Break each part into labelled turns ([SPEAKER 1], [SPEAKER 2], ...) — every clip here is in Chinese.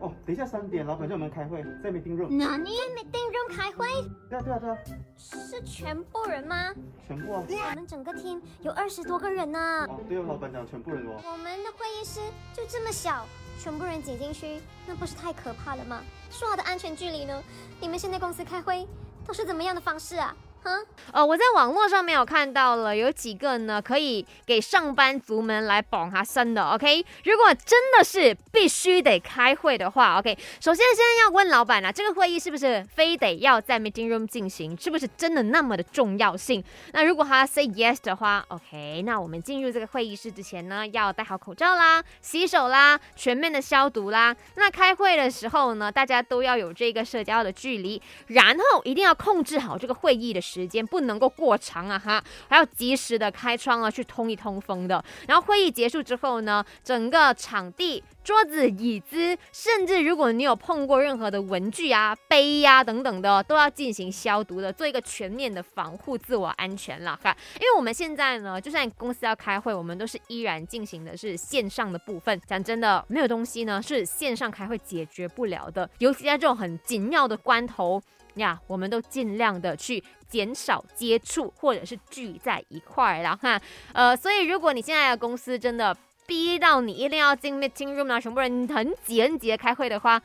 [SPEAKER 1] 哦，等一下三点，老板叫我们开会，在 meeting room。
[SPEAKER 2] 哪里？meeting room 开会
[SPEAKER 1] 对啊对啊对啊，
[SPEAKER 2] 是全部人吗？
[SPEAKER 1] 全部啊。
[SPEAKER 2] 我们整个 team 有二十多个人呢。
[SPEAKER 1] 哦，对哦，老板讲全部人哦。
[SPEAKER 2] 我们的会议室就这么小，全部人挤进去，那不是太可怕了吗？说好的安全距离呢？你们现在公司开会都是怎么样的方式啊？哈？
[SPEAKER 3] 呃，我在网络上面有看到了，有几个呢可以给上班族们来绑他身的。OK，如果真的是必须得开会的话，OK，首先先要问老板啊，这个会议是不是非得要在 meeting room 进行，是不是真的那么的重要性？那如果他 say yes 的话，OK，那我们进入这个会议室之前呢，要戴好口罩啦，洗手啦，全面的消毒啦。那开会的时候呢，大家都要有这个社交的距离，然后一定要控制好这个会议的时间，不能够过长啊哈，还要及时的开窗啊，去通一通风的。然后会议结束之后呢，整个场地。桌子、椅子，甚至如果你有碰过任何的文具啊、杯呀、等等的，都要进行消毒的，做一个全面的防护自我安全了哈。因为我们现在呢，就算公司要开会，我们都是依然进行的是线上的部分。讲真的，没有东西呢是线上开会解决不了的，尤其在这种很紧要的关头呀，我们都尽量的去减少接触，或者是聚在一块儿了哈。呃，所以如果你现在的公司真的逼到你一定要进 meeting room 啊，全部人很挤很挤的开会的话，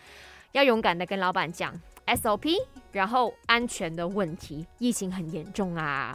[SPEAKER 3] 要勇敢的跟老板讲 SOP，然后安全的问题，疫情很严重啊，